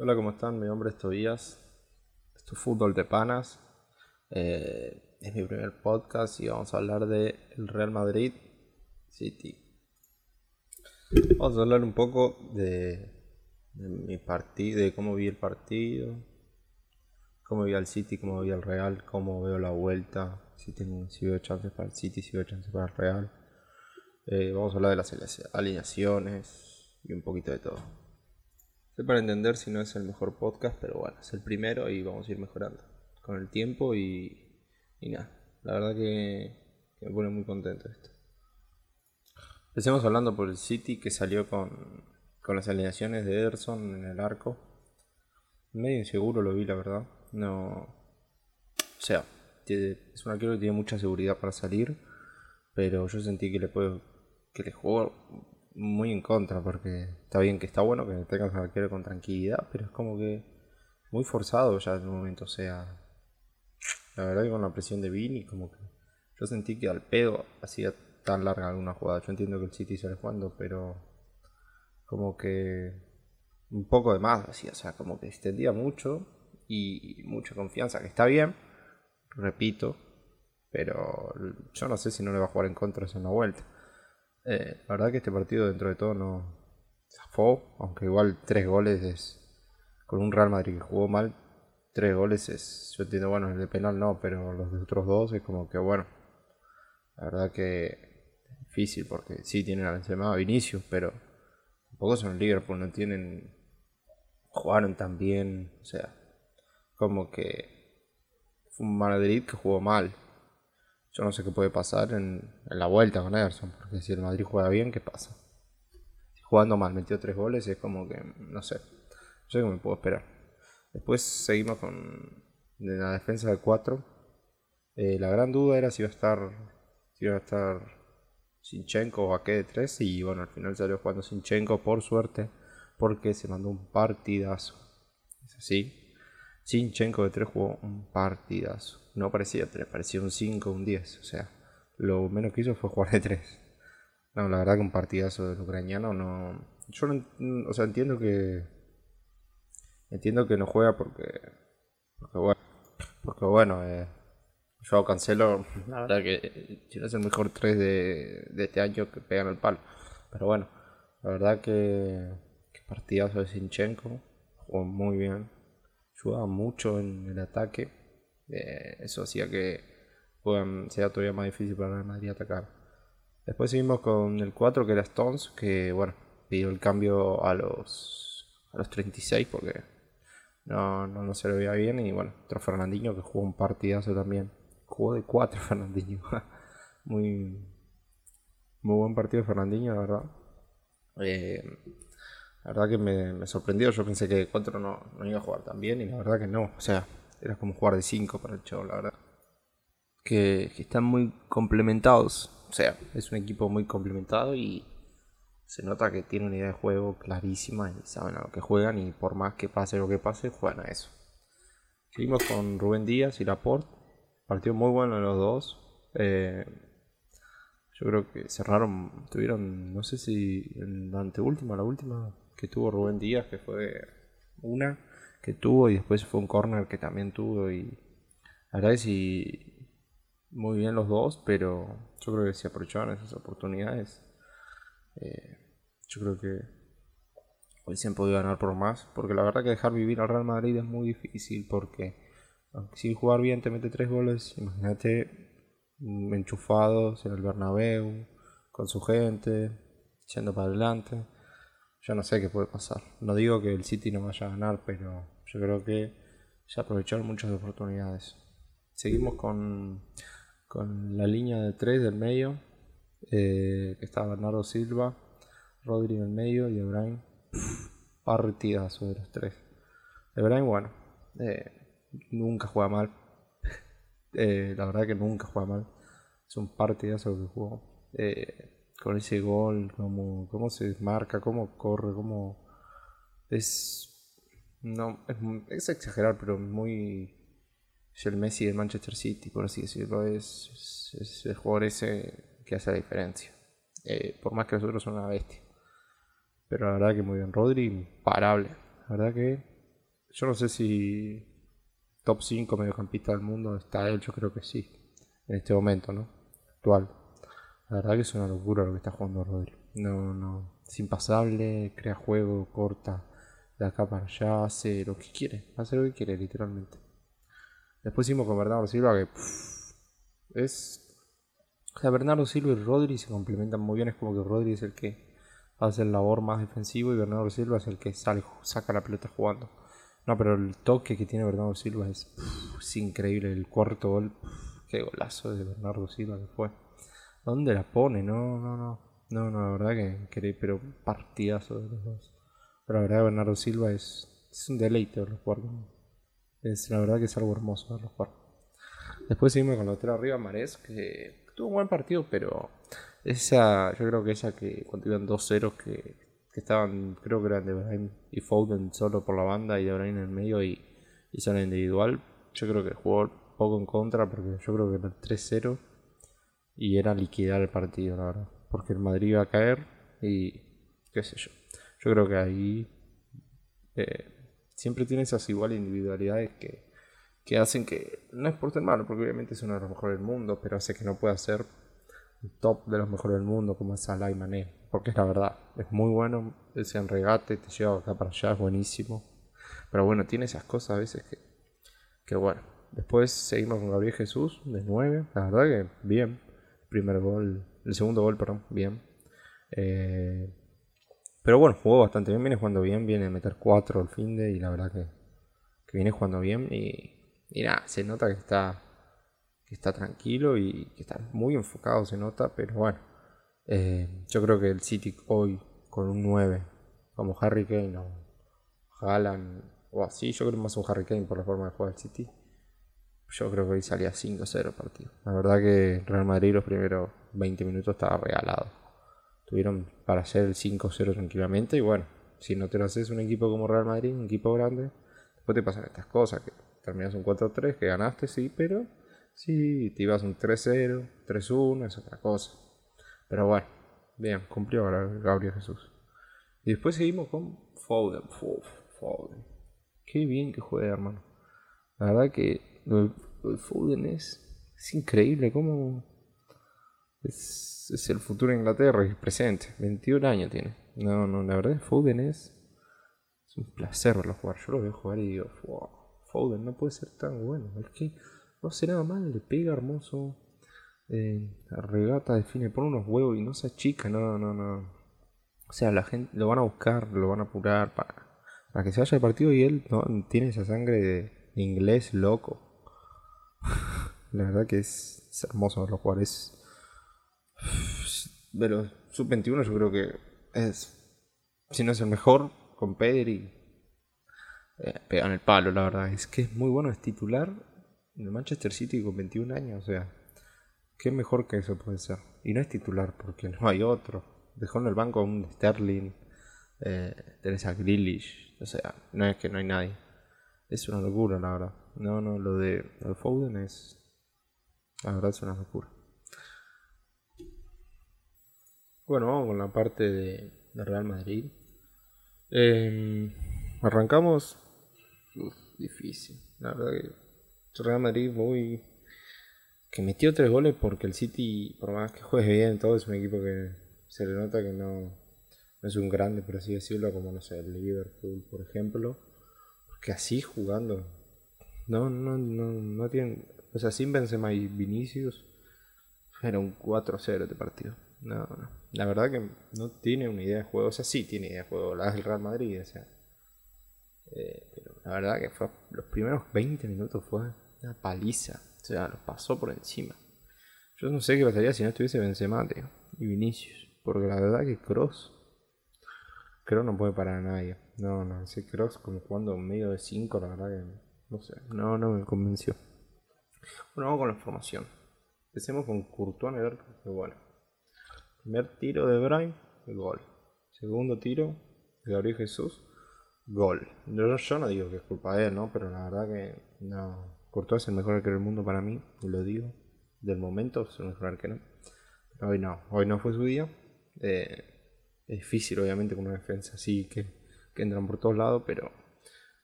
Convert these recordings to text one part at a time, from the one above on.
Hola, ¿cómo están? Mi nombre es Tobías. Esto es Fútbol de Panas. Eh, es mi primer podcast y vamos a hablar de el Real Madrid City. Vamos a hablar un poco de, mi partido, de cómo vi el partido, cómo vi al City, cómo vi al Real, cómo veo la vuelta, si, tengo, si veo chances para el City, si veo chances para el Real. Eh, vamos a hablar de las alineaciones y un poquito de todo. Para entender si no es el mejor podcast, pero bueno, es el primero y vamos a ir mejorando con el tiempo y, y nada. La verdad que, me pone muy contento esto. Empecemos hablando por el City que salió con, con las alineaciones de Ederson en el arco. Medio inseguro lo vi, la verdad. No. O sea, es un arquero que tiene mucha seguridad para salir, pero yo sentí que le puedo que le jugó muy en contra, porque está bien que está bueno que tengas un arquero con tranquilidad, pero es como que muy forzado ya en un momento, o sea, la verdad que con la presión de Vini, como que yo sentí que al pedo hacía tan larga alguna jugada. Yo entiendo que el City sale jugando, pero como que un poco de más o sea, como que extendía mucho y mucha confianza, que está bien, repito, pero yo no sé si no le va a jugar en contra en una vuelta. Eh, la verdad que este partido dentro de todo no zafó, aunque igual tres goles es con un Real Madrid que jugó mal, tres goles es, yo entiendo, bueno, el de penal no, pero los de otros dos es como que bueno, la verdad que difícil porque sí tienen al Benzema Vinicius, pero tampoco son Liverpool, no tienen, jugaron tan bien, o sea, como que fue un Madrid que jugó mal, yo no sé qué puede pasar en, la vuelta con Ederson, porque si el Madrid juega bien, ¿qué pasa? Jugando mal, metió tres goles, es como que, no sé, no sé qué me puedo esperar. Después seguimos con la defensa de cuatro. Eh, la gran duda era si iba a estar, si iba a estar Sinchenko o Ake de tres, y bueno, al final salió jugando Sinchenko por suerte, porque se mandó un partidazo. Es así. Sinchenko de tres jugó un partidazo no parecía 3, parecía un 5, un 10. O sea, lo menos que hizo fue jugar de 3. No, la verdad que un partidazo del ucraniano no. Yo no, o sea, entiendo que. Entiendo que no juega porque. Porque bueno. Porque bueno, eh, yo cancelo. La verdad que no es el mejor 3 de, de este año que pegan el palo. Pero bueno, la verdad que. que partidazo de Sinchenko. Jugó muy bien. Ayudaba mucho en el ataque eh, eso hacía que sea todavía más difícil para el Madrid atacar. Después seguimos con el 4 que era Stones, que bueno, pidió el cambio a los, a los 36 porque no, no, se le veía bien. Y bueno, otro Fernandinho que jugó un partidazo también. Jugó de 4 Fernandinho. muy, muy buen partido Fernandinho, la verdad. Eh, la verdad que me, sorprendió. Yo pensé que de 4 no, no iba a jugar tan bien y la verdad que no. O sea, era como jugar de 5 para el show, la verdad. Que, están muy complementados. O sea, es un equipo muy complementado y se nota que tiene una idea de juego clarísima y saben a lo que juegan y por más que pase lo que pase, juegan a eso. Seguimos con Rubén Díaz y Laporte. Partido muy bueno en los dos. Eh, yo creo que cerraron, tuvieron, no sé si en la la última que tuvo Rubén Díaz, que fue una, que tuvo y después fue un corner que también tuvo y la es que muy bien los dos, pero yo creo que si aprovecharon esas oportunidades, eh, yo creo que hubiesen podido ganar por más, porque la verdad que dejar vivir al Real Madrid es muy difícil porque si jugar bien te mete tres goles, imagínate mm, enchufados en el Bernabéu, con su gente, yendo para adelante. Yo no sé qué puede pasar. No digo que el City no vaya a ganar, pero yo creo que se aprovecharon muchas oportunidades. Seguimos con, con la línea de tres del medio, eh, que está Bernardo Silva, Rodri en el medio y Ebrahim. Partidazo de los tres. Ebrahim, bueno, eh, nunca juega mal. Eh, la verdad que nunca juega mal. Es un partidazo que jugó con ese gol, cómo, cómo se marca, cómo corre, cómo es no es, es exagerar, pero muy es el Messi del Manchester City, por así decirlo, es, es, el jugador ese que hace la diferencia. Eh, por más que los otros son una bestia. Pero la verdad que muy bien, Rodri imparable. La verdad que yo no sé si top 5 mediocampista del mundo está él, yo creo que sí, en este momento, ¿no? Actual. La verdad que es una locura lo que está jugando Rodri. No, no, es impasable, crea juego, corta de acá para allá, hace lo que quiere, hace lo que quiere, literalmente. Después hicimos con Bernardo Silva que es... O sea, Bernardo Silva y Rodri se complementan muy bien, es como que Rodri es el que hace el labor más defensivo y Bernardo Silva es el que sale, saca la pelota jugando. No, pero el toque que tiene Bernardo Silva es, increíble. El cuarto gol, qué golazo de Bernardo Silva que fue. ¿Dónde la pone? No, no, no. No, no, la verdad que, pero partidazo de los dos. Pero la verdad Bernardo Silva es, es un deleite verlo jugar. Es, la verdad que es algo hermoso verlo jugar. Después seguimos con la otra arriba, Marés, que tuvo un buen partido, pero esa, yo creo que esa que cuando iban 2-0 que estaban, creo que eran de Brahim y Foden solo por la banda y de Brahim en el medio y, y son individual. Yo creo que jugó poco en contra porque yo creo que era 3-0 y era liquidar el partido, la verdad. Porque el Madrid iba a caer y qué sé yo. Yo creo que ahí eh, siempre tiene esas igual individualidades que, que hacen que, no es por ser malo, porque obviamente es uno de los mejores del mundo, pero hace que no pueda ser top de los mejores del mundo como es Salah Mané porque es la verdad, es muy bueno, ese regate te lleva acá para allá, es buenísimo. Pero bueno, tiene esas cosas a veces que, que bueno. Después seguimos con Gabriel Jesús, de 9, la verdad que bien. Primer gol, el segundo gol, perdón, bien. Eh, pero bueno, jugó bastante bien, viene jugando bien, viene a meter 4 al fin de y la verdad que, viene jugando bien y, y nada, se nota que está, que está tranquilo y que está muy enfocado, se nota, pero bueno eh, yo creo que el City hoy con un 9 como Harry Kane o Haaland o así, yo creo más un Harry Kane por la forma de jugar el City. Yo creo que hoy salía 5-0 partido. La verdad que Real Madrid los primeros 20 minutos estaba regalado. Tuvieron para hacer el 5-0 tranquilamente y bueno, si no te lo haces un equipo como Real Madrid, un equipo grande, después te pasan estas cosas, que terminas un 4-3, que ganaste, sí, pero si te ibas un 3-0, 3-1, es otra cosa. Pero bueno, bien, cumplió Gabriel Jesús. Y después seguimos con Foden. Foden. Qué bien que juega, hermano. La verdad que Foden es, es increíble cómo es, es, el futuro de Inglaterra y presente. 21 años tiene. No, no, la verdad Foden es, es un placer verlo jugar. Yo lo veo jugar y digo, Foden no puede ser tan bueno. Es que no hace nada mal, le pega hermoso eh, regata define, pone unos huevos y no se achica, no, no, no. O sea, la gente lo van a buscar, lo van a apurar para, para que se vaya el partido y él no tiene esa sangre de inglés loco. La verdad que es, hermoso verlo jugar. Es. De los sub-21, yo creo que es. Si no es el mejor, con Pedri. Eh, pegan el palo, la verdad. Es que es muy bueno, es titular el Manchester City con 21 años, o sea ¿Qué mejor que eso puede ser? Y no es titular porque no hay otro. Dejó en el banco a un Sterling, eh, tenés a o sea, no es que no hay nadie. Es una locura, la verdad. No, no, lo de, Foden es. La verdad es una locura. Bueno, vamos con la parte de, Real Madrid. Em, arrancamos. difícil. La verdad que Real Madrid muy que metió tres goles porque el City, por más que juegue bien, todo es un equipo que se le nota que no, es un grande, por así decirlo, como no sé, el Liverpool, por ejemplo. Porque así jugando, no, no, no, no tienen, o sea, sin Benzema y Vinicius, era un 4-0 de partido. No, no, la verdad que no tiene una idea de juego, o sea, sí tiene idea de juego, la del Real Madrid, o sea. Eh, pero la verdad que fue, los primeros 20 minutos fue una paliza. O sea, los pasó por encima. Yo no sé qué pasaría si no estuviese Benzema y Vinicius. Porque la verdad que Cross. Cross no puede parar a nadie. No, no, ese Cross como jugando medio de 5, la verdad que. No sé, no, no me convenció. Bueno, vamos con la formación. Empecemos con Courtois en el que bueno. Primer tiro de Brian, gol. Segundo tiro de Gabriel Jesús, gol. Yo, yo no digo que es culpa de él, ¿no? Pero la verdad que no, Courtois es el mejor arquero del mundo para mí, lo digo, del momento, es el mejor arquero. hoy no, hoy no fue su día. Eh, es difícil, obviamente, con una defensa así que, que entran por todos lados, pero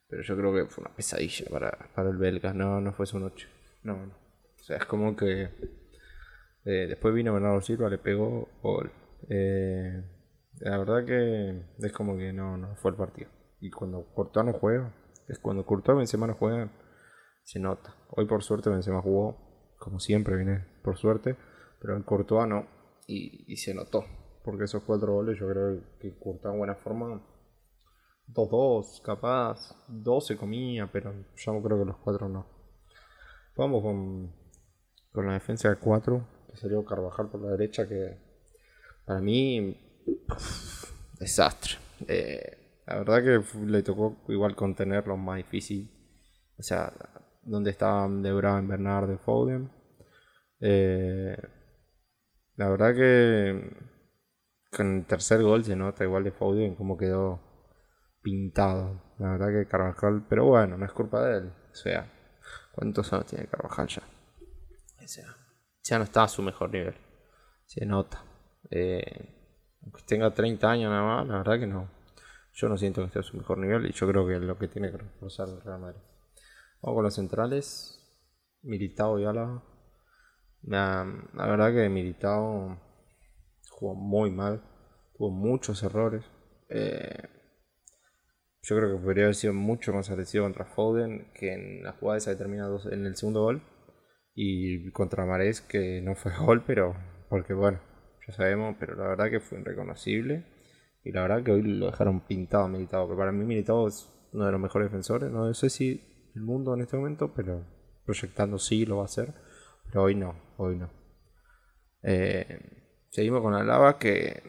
Pero yo creo que fue una pesadilla para, para el belga, no, no fue su noche. No, no. O sea, es como que eh, después vino Bernardo Silva, le pegó gol. Eh, la verdad que es como que no, no fue el partido. Y cuando Courtois no juega, es cuando Courtois y Benzema no juegan, se nota. Hoy por suerte Benzema jugó, como siempre viene por suerte, pero en Courtois no, y, y se notó. Porque esos cuatro goles yo creo que Courtois en buena forma 2-2, capaz, 2 se comía, pero yo creo que los cuatro no. Vamos con, con la defensa de 4, que salió Carvajal por la derecha, que para mí, desastre. Eh, la verdad que le tocó igual contenerlo más difícil. O sea, donde estaban De Bruyne, Bernardo, Foden. Eh, la verdad que con el tercer gol se nota igual de Foden como quedó pintado. La verdad que Carvajal, pero bueno, no es culpa de él. O sea, ¿cuántos años tiene Carvajal ya? O sea, ya no está a su mejor nivel. Se nota. Eh, aunque tenga 30 años nada más, la verdad que no. Yo no siento que esté a su mejor nivel y yo creo que es lo que tiene que reforzar el Real Madrid. Vamos con los centrales. Militao y Álava. La, la verdad que Militao jugó muy mal. Tuvo muchos errores. Eh, yo creo que podría haber sido mucho más agresivo contra Foden que en la jugada esa que termina en el segundo gol. Y contra Marés, que no fue gol, pero porque bueno, ya sabemos, pero la verdad que fue irreconocible. Y la verdad que hoy lo dejaron pintado a Militado, que para mí Militado es uno de los mejores defensores. No sé si el mundo en este momento, pero proyectando sí lo va a hacer. Pero hoy no, hoy no. Eh, seguimos con Alaba que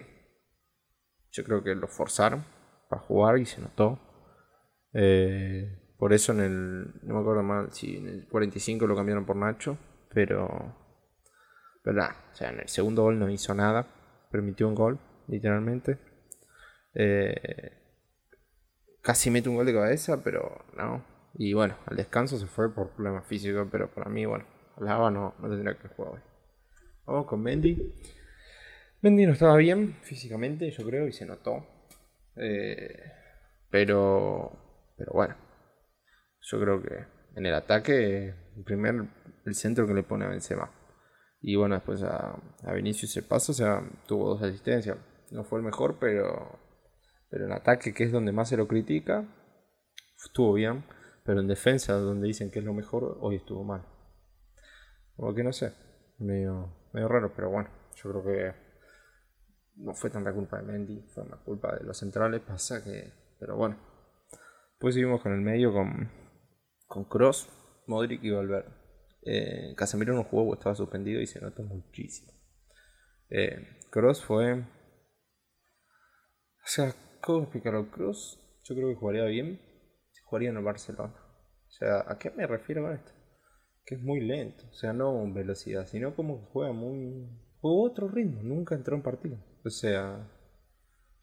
yo creo que lo forzaron para jugar y se notó. Eh, por eso en el. No me acuerdo mal si en el 45 lo cambiaron por Nacho. Pero. Pero O sea, en el segundo gol no hizo nada. Permitió un gol, literalmente. Eh, casi mete un gol de cabeza, pero no. Y bueno, al descanso se fue por problemas físicos. Pero para mí, bueno, Alaba no, no tendría que jugar hoy. Vamos con Mendy. Mendy no estaba bien físicamente, yo creo, y se notó. Eh, pero pero bueno, yo creo que en el ataque, el primer, el centro que le pone a Benzema. Y bueno, después a, a Vinicius se paso, o sea, tuvo dos asistencias. No fue el mejor, pero, pero en ataque, que es donde más se lo critica, estuvo bien. Pero en defensa, donde dicen que es lo mejor, hoy estuvo mal. Como que no sé, medio, medio raro, pero bueno, yo creo que no fue tanta culpa de Mendy, fue una culpa de los centrales, pasa que, pero bueno, Después seguimos con el medio con, con Cross, Modric y Valverde. Eh, Casemiro no jugó estaba suspendido y se notó muchísimo. Eh, Cross fue. O sea, ¿cómo explicarlo? Cross, yo creo que jugaría bien si jugaría en el Barcelona. O sea, ¿a qué me refiero con esto? Que es muy lento, o sea, no en velocidad, sino como juega muy. Jugó otro ritmo, nunca entró en partido. O sea,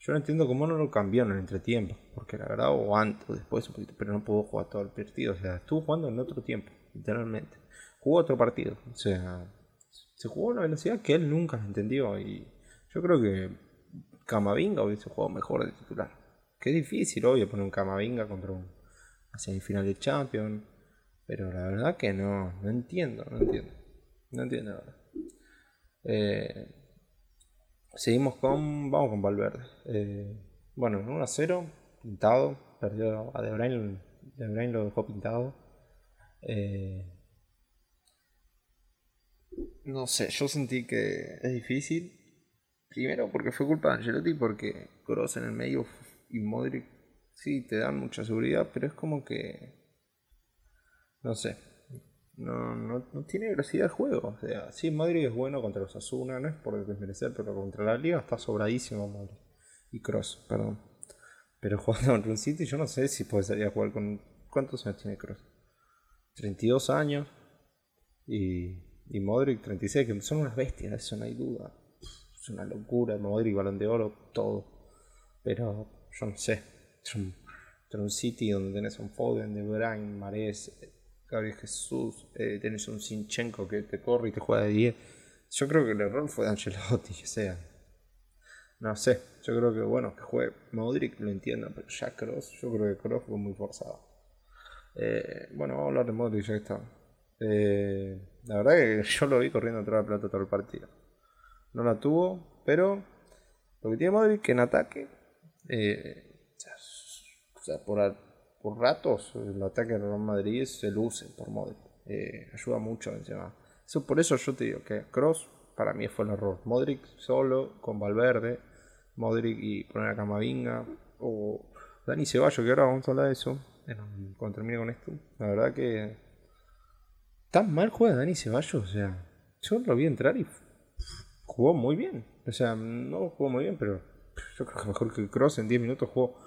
yo no entiendo cómo no lo cambió en entretiempo, porque la verdad, o antes o después un poquito, pero no pudo jugar todo el partido. O sea, estuvo jugando en otro tiempo, literalmente. Jugó otro partido, o sea, se jugó a una velocidad que él nunca entendió. Y yo creo que Camavinga hubiese jugado mejor de titular. Que es difícil, obvio, poner un Camavinga contra un semifinal de Champions. Pero la verdad que no, no entiendo, no entiendo. No entiendo ahora. Eh, Seguimos con. Vamos con Valverde. Eh, bueno, 1 a 0, pintado. Perdió a De Bruyne. De Bruyne lo dejó pintado. Eh, no sé, yo sentí que es difícil. Primero porque fue culpa de Angelotti, porque Kroos en el medio y Modric sí te dan mucha seguridad, pero es como que. No sé, no, no, no, tiene velocidad de juego. O sea, sí, Madrid es bueno contra los Asuna, no es por desmerecer, pero contra la Liga está sobradísimo Madrid. Y Cross, perdón. Pero jugando contra un City, yo no sé si puede salir a jugar con. ¿Cuántos años tiene Cross? 32 años. Y, y Modric 36, que son unas bestias, eso no hay duda. Es una locura, Modric, balón de oro, todo. Pero yo no sé. Contra un City donde tenés un Foden, De Bruyne, Mares, Gabriel Jesús, eh, tenés un Sinchenko que te corre y te juega de 10. Yo creo que el error fue de Ancelotti, que sea. No sé, yo creo que bueno, que juegue Modric lo entiendo, pero ya Cross, yo creo que Cross fue muy forzado. Eh, bueno, vamos a hablar de Modric, ya está. Eh, la verdad que yo lo vi corriendo atrás de la pelota todo el partido. No la tuvo, pero lo que tiene Modric que en ataque, eh, o sea, por, por, ratos, el ataque de Real Madrid se luce por Modric. ayuda mucho encima. Eso, por eso yo te digo que Cross para mí fue el error. Modric solo con Valverde, Modric y poner a Camavinga o Dani Ceballos, que ahora vamos a hablar de eso cuando termine con esto. La verdad que tan mal juega Dani Ceballos, o sea, yo lo vi entrar y jugó muy bien. O sea, no jugó muy bien, pero yo creo que mejor que Cross en 10 minutos jugó.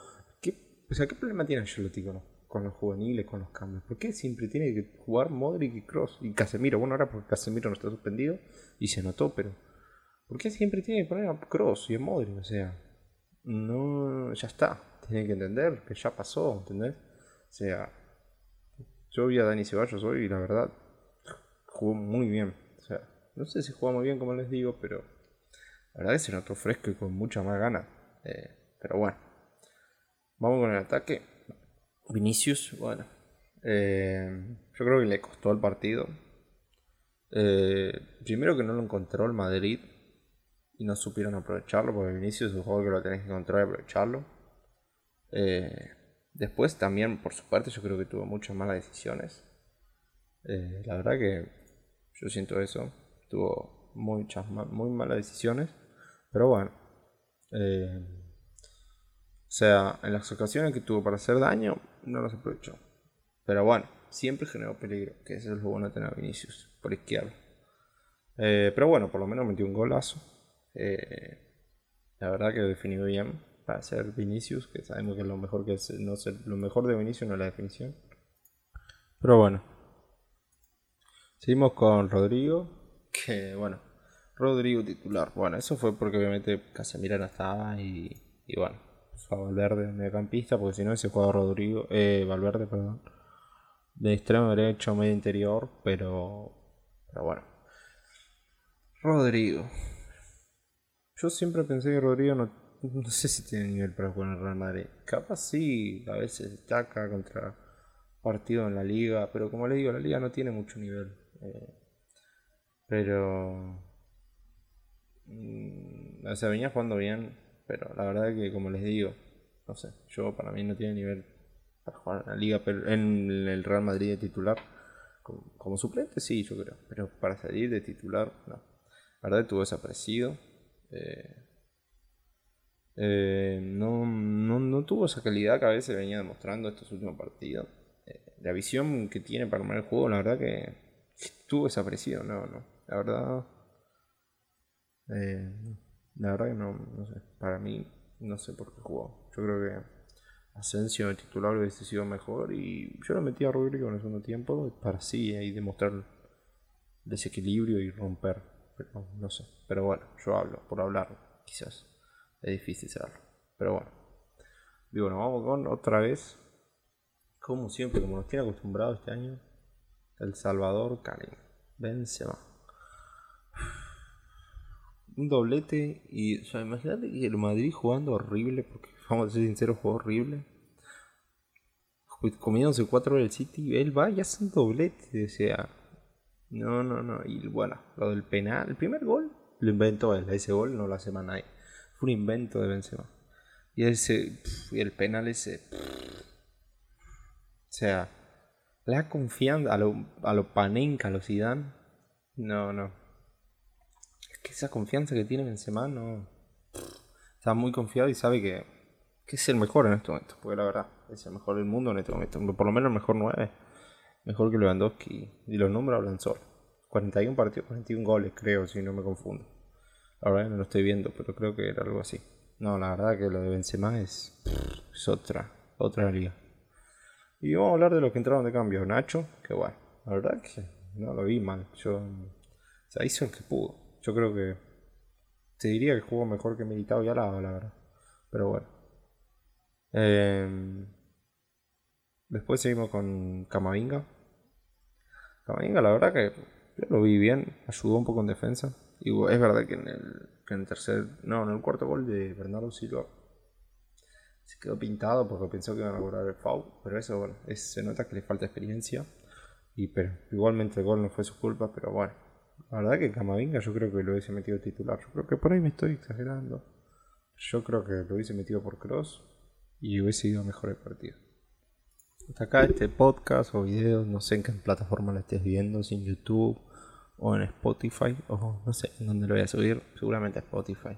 ¿Qué, o sea, ¿qué problema tiene Ancelotti con, con los juveniles, con los cambios? ¿Por qué siempre tiene que jugar Modric y Cross? Y Casemiro, bueno, ahora porque Casemiro no está suspendido y se notó, pero ¿por qué siempre tiene que poner a Cross y a Modric? O sea, no, ya está. Tiene que entender que ya pasó, ¿entendés? O sea, yo vi a Dani Ceballos hoy y la verdad jugó muy bien. O sea, no sé si jugó muy bien como les digo, pero la verdad es que se notó fresco y con mucha más ganas. Eh, pero bueno, vamos con el ataque. Vinicius, bueno, eh, yo creo que le costó el partido. Eh, primero que no lo encontró el Madrid y no supieron aprovecharlo, porque Vinicius es un juego que lo tenés que encontrar y aprovecharlo. Eh, después también, por su parte, yo creo que tuvo muchas malas decisiones. Eh, la verdad que yo siento eso. Tuvo muchas muy malas decisiones. Pero bueno. Sea, en las ocasiones que tuvo para hacer daño, no las aprovechó. Pero bueno, siempre generó peligro, que eso es lo bueno de tener a Vinicius por izquierda. Eh, pero bueno, por lo menos metió un golazo. Eh, la verdad que definió bien para ser Vinicius, que sabemos que lo mejor que es, no sé, lo mejor de Vinicius no es la definición. Pero bueno. Seguimos con Rodrigo, que bueno, Rodrigo titular. Bueno, eso fue porque obviamente Casemiro no estaba y, y bueno, a Valverde mediocampista, porque si no ese juega Rodrigo, eh, Valverde, perdón, de extremo derecho, medio interior, pero, pero bueno. Rodrigo. Yo siempre pensé que Rodrigo no, no sé si tiene nivel para jugar en Real Madrid. Capaz sí, a veces destaca contra partido en la liga, pero como le digo, la liga no tiene mucho nivel. Eh, pero... Mm, o sea, venía jugando bien, pero la verdad que como les digo, no sé, yo para mí no tiene nivel para jugar en la liga, pero en el Real Madrid de titular. Como, suplente sí, yo creo, pero para salir de titular, no. La verdad tuvo desaparecido. Eh, eh, no, no, tuvo esa calidad que a veces venía demostrando estos últimos partidos. Eh, la visión que tiene para armar el juego, la verdad que estuvo desaparecido, no, no. La verdad. La verdad que no, no sé. Para mí, no sé por qué jugó. Yo creo que Asensio de titular hubiese sido mejor y yo lo metí a Rodrigo en el segundo tiempo para así ahí demostrar desequilibrio y romper. Pero no sé. Pero bueno, yo hablo por hablar, quizás. Es difícil hacerlo. Pero bueno. Digo, nos vamos con otra vez. Como siempre, como nos tiene acostumbrado este año. El Salvador Cali. Benzema. Un doblete y, o sea, imagínate que el Madrid jugando horrible porque vamos a ser sinceros, jugó horrible. Comiéndose cuatro del City, él va y hace un doblete, o sea. No, no, no. Y bueno, lo del penal, el primer gol lo inventó él, ese gol no lo hace más nadie. Fue un invento de Benzema. Y ese, y el penal ese. o sea, la confianza a lo, a lo Panenka, a lo Zidane. No, no. Que esa confianza que tiene Benzema no. Está muy confiado y sabe que que es el mejor en este momento, porque la verdad, es el mejor del mundo en este momento, por lo menos el mejor 9, mejor que Lewandowski, y los números hablan solo. 41 partidos, 41 goles, creo, si no me confundo. La verdad no lo estoy viendo, pero creo que era algo así. No, la verdad que lo de Benzema es, es otra, otra liga. Y vamos a hablar de los que entraron de cambio. Nacho, que bueno, la verdad que no lo vi mal. Yo, o sea, hizo el que pudo. Yo creo que te diría que jugó mejor que Militado y Alaba, la verdad. Pero bueno. Em, después seguimos con Camavinga. Camavinga, la verdad que yo lo vi bien, ayudó un poco en defensa. Y es verdad que en el, tercer, no, en el cuarto gol de Bernardo Silva se quedó pintado porque pensó que iban a cobrar el foul. Pero eso, bueno, se nota que le falta experiencia. Y pero igualmente el gol no fue su culpa, pero bueno. La verdad que Camavinga yo creo que lo hubiese metido titular. Yo creo que por ahí me estoy exagerando. Yo creo que lo hubiese metido por cross y hubiese ido mejor el partido. Hasta acá este podcast o video, no sé en qué plataforma lo estés viendo, si en YouTube o en Spotify, o no sé en dónde lo voy a subir, seguramente a Spotify.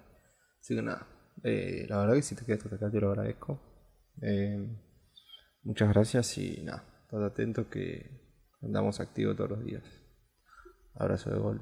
Así que nada, eh, la verdad que si te quedas hasta acá te lo agradezco. Eh, muchas gracias y nada, estate atento que andamos activos todos los días. Abrazo de gol.